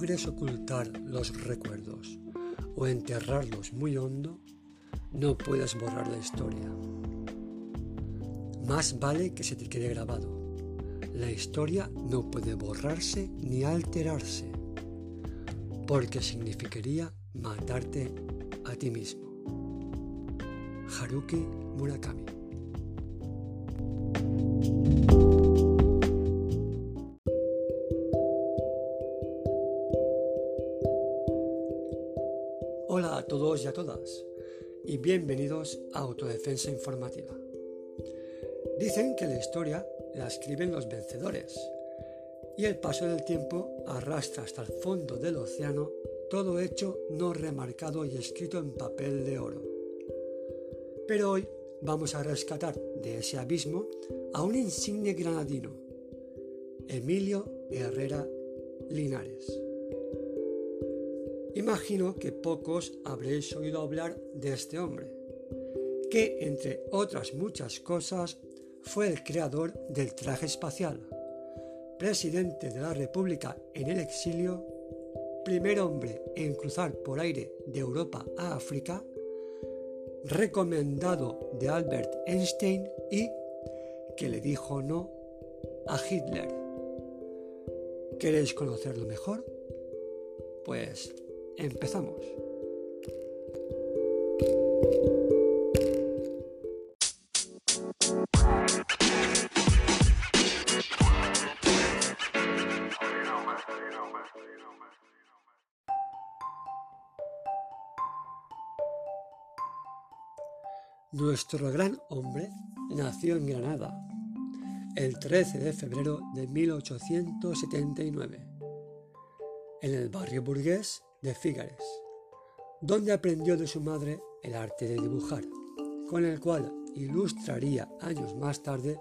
logres ocultar los recuerdos o enterrarlos muy hondo, no puedes borrar la historia. Más vale que se te quede grabado. La historia no puede borrarse ni alterarse, porque significaría matarte a ti mismo. Haruki Murakami y bienvenidos a Autodefensa Informativa. Dicen que la historia la escriben los vencedores y el paso del tiempo arrastra hasta el fondo del océano todo hecho no remarcado y escrito en papel de oro. Pero hoy vamos a rescatar de ese abismo a un insigne granadino, Emilio Herrera Linares. Imagino que pocos habréis oído hablar de este hombre, que entre otras muchas cosas fue el creador del traje espacial, presidente de la República en el exilio, primer hombre en cruzar por aire de Europa a África, recomendado de Albert Einstein y que le dijo no a Hitler. ¿Queréis conocerlo mejor? Pues Empezamos. Nuestro gran hombre nació en Granada el 13 de febrero de 1879, en el barrio burgués de Fígares, donde aprendió de su madre el arte de dibujar, con el cual ilustraría años más tarde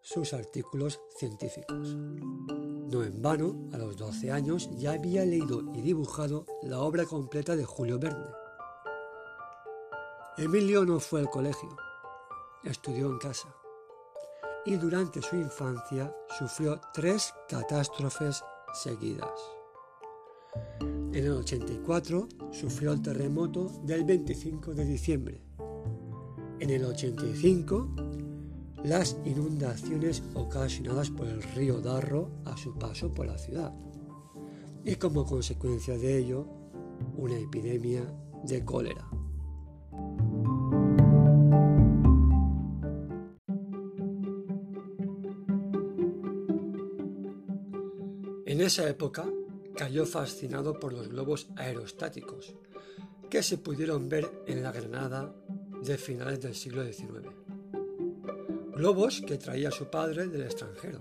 sus artículos científicos. No en vano, a los 12 años ya había leído y dibujado la obra completa de Julio Verne. Emilio no fue al colegio, estudió en casa y durante su infancia sufrió tres catástrofes seguidas. En el 84 sufrió el terremoto del 25 de diciembre. En el 85 las inundaciones ocasionadas por el río Darro a su paso por la ciudad. Y como consecuencia de ello, una epidemia de cólera. En esa época, cayó fascinado por los globos aerostáticos que se pudieron ver en la Granada de finales del siglo XIX. Globos que traía su padre del extranjero.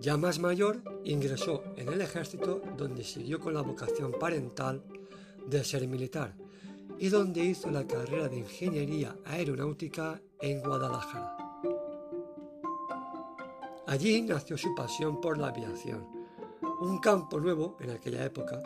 Ya más mayor, ingresó en el ejército donde siguió con la vocación parental de ser militar y donde hizo la carrera de ingeniería aeronáutica en Guadalajara. Allí nació su pasión por la aviación un campo nuevo en aquella época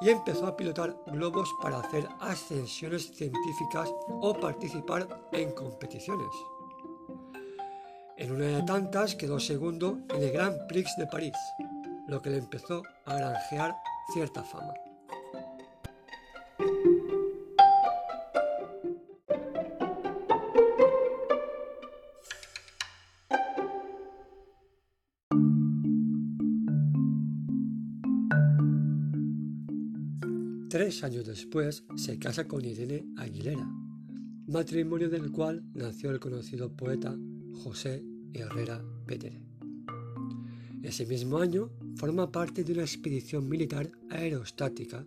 y empezó a pilotar globos para hacer ascensiones científicas o participar en competiciones. En una de tantas quedó segundo en el Grand Prix de París, lo que le empezó a granjear cierta fama. Tres años después se casa con Irene Aguilera, matrimonio del cual nació el conocido poeta José Herrera Petere. Ese mismo año forma parte de una expedición militar aerostática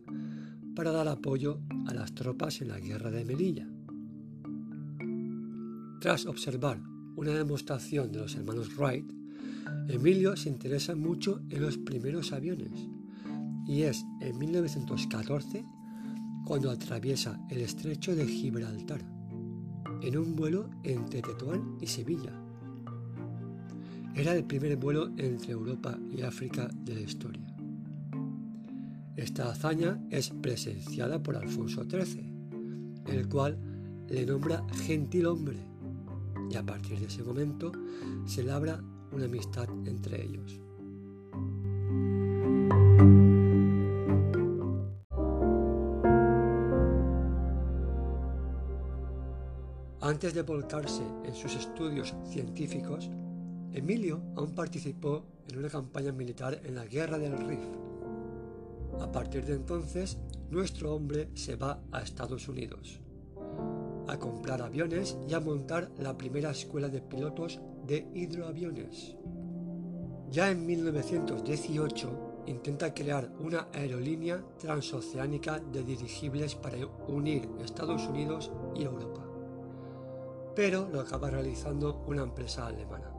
para dar apoyo a las tropas en la guerra de Melilla. Tras observar una demostración de los hermanos Wright, Emilio se interesa mucho en los primeros aviones y es en 1914 cuando atraviesa el estrecho de Gibraltar en un vuelo entre Tetuán y Sevilla. Era el primer vuelo entre Europa y África de la historia. Esta hazaña es presenciada por Alfonso XIII, el cual le nombra gentil hombre, y a partir de ese momento se labra una amistad entre ellos. Antes de volcarse en sus estudios científicos, Emilio aún participó en una campaña militar en la Guerra del Rif. A partir de entonces, nuestro hombre se va a Estados Unidos a comprar aviones y a montar la primera escuela de pilotos de hidroaviones. Ya en 1918 intenta crear una aerolínea transoceánica de dirigibles para unir Estados Unidos y Europa, pero lo acaba realizando una empresa alemana.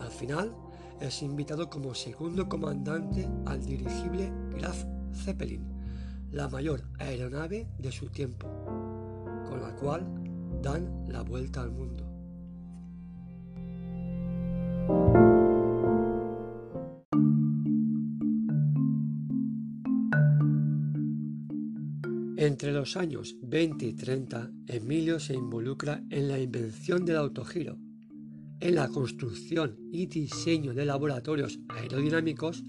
Al final, es invitado como segundo comandante al dirigible Graf Zeppelin, la mayor aeronave de su tiempo, con la cual dan la vuelta al mundo. Entre los años 20 y 30, Emilio se involucra en la invención del autogiro, en la construcción y diseño de laboratorios aerodinámicos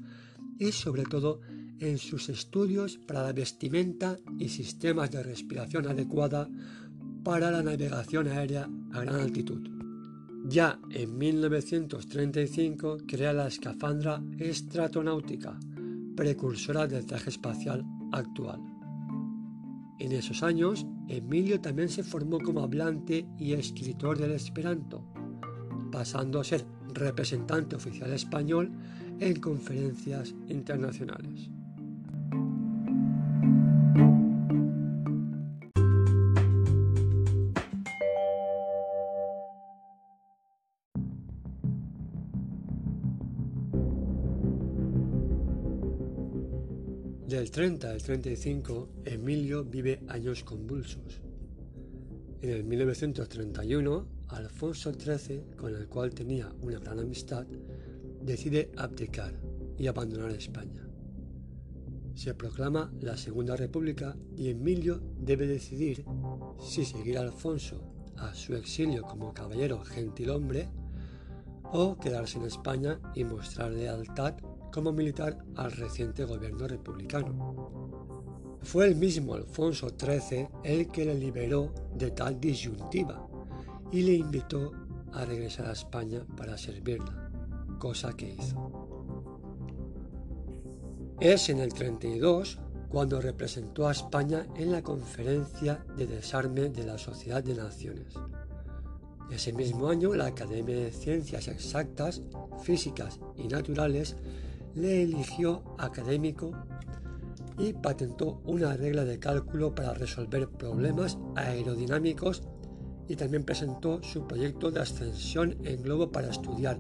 y sobre todo en sus estudios para la vestimenta y sistemas de respiración adecuada para la navegación aérea a gran altitud. Ya en 1935 crea la escafandra estratonáutica, precursora del traje espacial actual. En esos años, Emilio también se formó como hablante y escritor del Esperanto, pasando a ser representante oficial español en conferencias internacionales. 30 al 35, Emilio vive años convulsos. En el 1931, Alfonso XIII, con el cual tenía una gran amistad, decide abdicar y abandonar España. Se proclama la Segunda República y Emilio debe decidir si seguir a Alfonso a su exilio como caballero gentilhombre o quedarse en España y mostrar lealtad como militar al reciente gobierno republicano. Fue el mismo Alfonso XIII el que le liberó de tal disyuntiva y le invitó a regresar a España para servirla, cosa que hizo. Es en el 32 cuando representó a España en la conferencia de desarme de la Sociedad de Naciones. Ese mismo año, la Academia de Ciencias Exactas, Físicas y Naturales le eligió académico y patentó una regla de cálculo para resolver problemas aerodinámicos y también presentó su proyecto de ascensión en globo para estudiar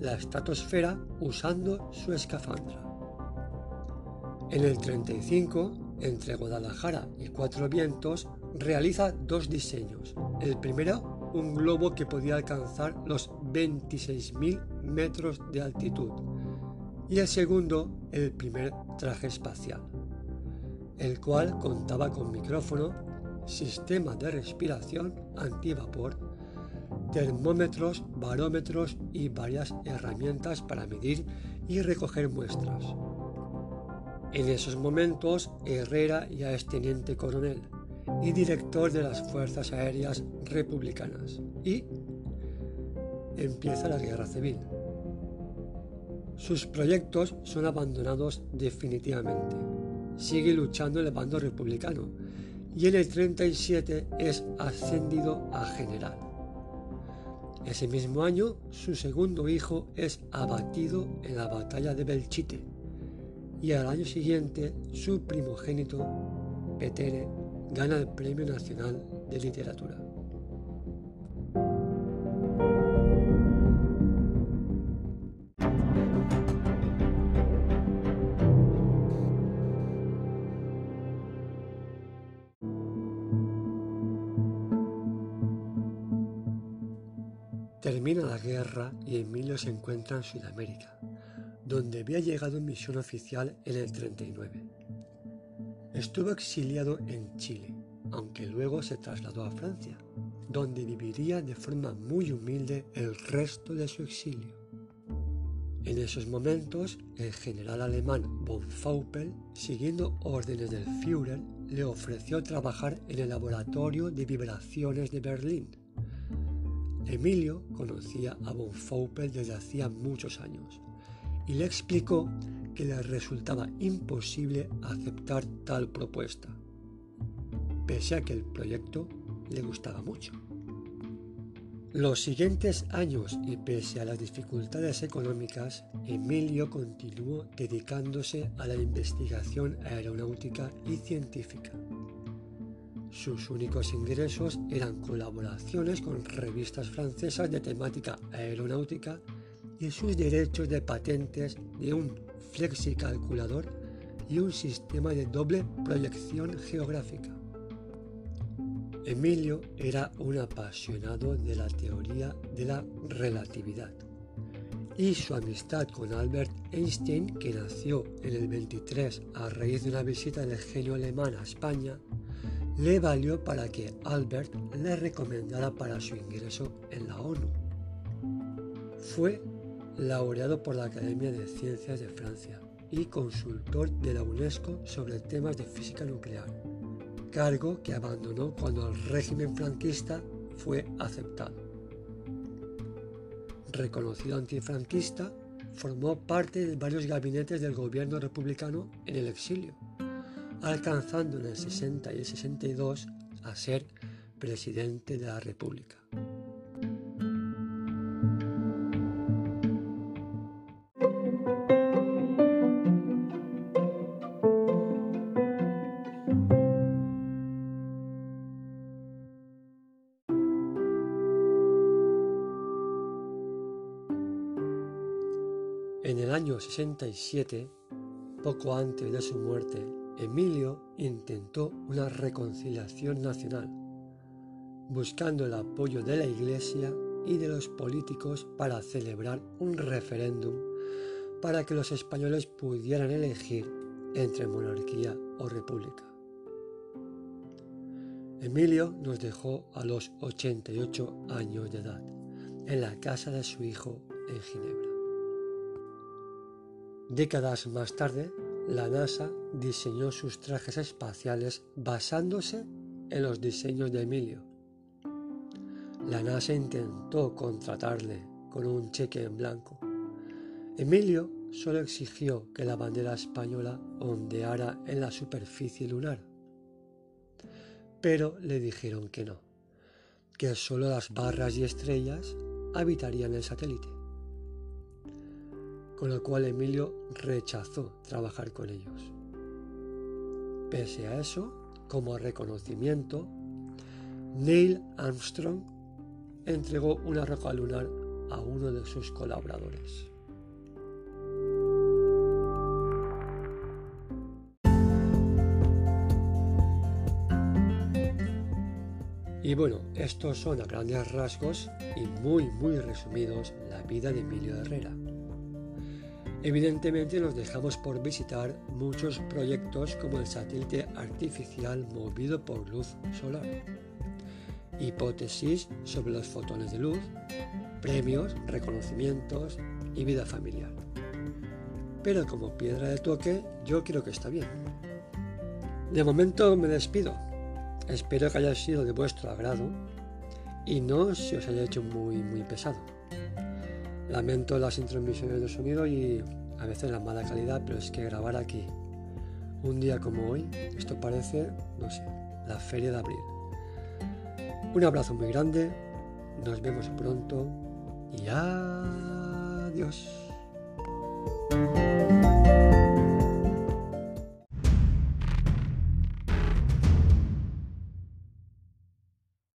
la estratosfera usando su escafandra. En el 35, entre Guadalajara y Cuatro Vientos, realiza dos diseños. El primero, un globo que podía alcanzar los 26.000 metros de altitud y el segundo el primer traje espacial, el cual contaba con micrófono, sistema de respiración antivapor, termómetros, barómetros y varias herramientas para medir y recoger muestras. En esos momentos Herrera ya es teniente coronel y director de las Fuerzas Aéreas Republicanas y empieza la guerra civil. Sus proyectos son abandonados definitivamente. Sigue luchando el bando republicano y en el 37 es ascendido a general. Ese mismo año, su segundo hijo es abatido en la batalla de Belchite y al año siguiente su primogénito, Petere, gana el Premio Nacional de Literatura. Termina la guerra y Emilio se encuentra en Sudamérica, donde había llegado en misión oficial en el 39. Estuvo exiliado en Chile, aunque luego se trasladó a Francia, donde viviría de forma muy humilde el resto de su exilio. En esos momentos, el general alemán von Faupel, siguiendo órdenes del Führer, le ofreció trabajar en el laboratorio de vibraciones de Berlín. Emilio conocía a von Faupel desde hacía muchos años y le explicó que le resultaba imposible aceptar tal propuesta, pese a que el proyecto le gustaba mucho. Los siguientes años y pese a las dificultades económicas, Emilio continuó dedicándose a la investigación aeronáutica y científica. Sus únicos ingresos eran colaboraciones con revistas francesas de temática aeronáutica y sus derechos de patentes de un flexicalculador y un sistema de doble proyección geográfica. Emilio era un apasionado de la teoría de la relatividad y su amistad con Albert Einstein, que nació en el 23 a raíz de una visita del genio alemán a España, le valió para que Albert le recomendara para su ingreso en la ONU. Fue laureado por la Academia de Ciencias de Francia y consultor de la UNESCO sobre temas de física nuclear cargo que abandonó cuando el régimen franquista fue aceptado. Reconocido antifranquista, formó parte de varios gabinetes del gobierno republicano en el exilio, alcanzando en el 60 y el 62 a ser presidente de la República. En el año 67, poco antes de su muerte, Emilio intentó una reconciliación nacional, buscando el apoyo de la Iglesia y de los políticos para celebrar un referéndum para que los españoles pudieran elegir entre monarquía o república. Emilio nos dejó a los 88 años de edad, en la casa de su hijo en Ginebra. Décadas más tarde, la NASA diseñó sus trajes espaciales basándose en los diseños de Emilio. La NASA intentó contratarle con un cheque en blanco. Emilio solo exigió que la bandera española ondeara en la superficie lunar. Pero le dijeron que no, que solo las barras y estrellas habitarían el satélite con lo cual Emilio rechazó trabajar con ellos. Pese a eso, como reconocimiento, Neil Armstrong entregó una roca lunar a uno de sus colaboradores. Y bueno, estos son a grandes rasgos y muy muy resumidos la vida de Emilio Herrera. Evidentemente nos dejamos por visitar muchos proyectos como el satélite artificial movido por luz solar, hipótesis sobre los fotones de luz, premios, reconocimientos y vida familiar. Pero como piedra de toque, yo creo que está bien. De momento me despido. Espero que haya sido de vuestro agrado y no se os haya hecho muy muy pesado. Lamento las intromisiones de sonido y a veces la mala calidad, pero es que grabar aquí un día como hoy, esto parece, no sé, la feria de abril. Un abrazo muy grande, nos vemos pronto y adiós.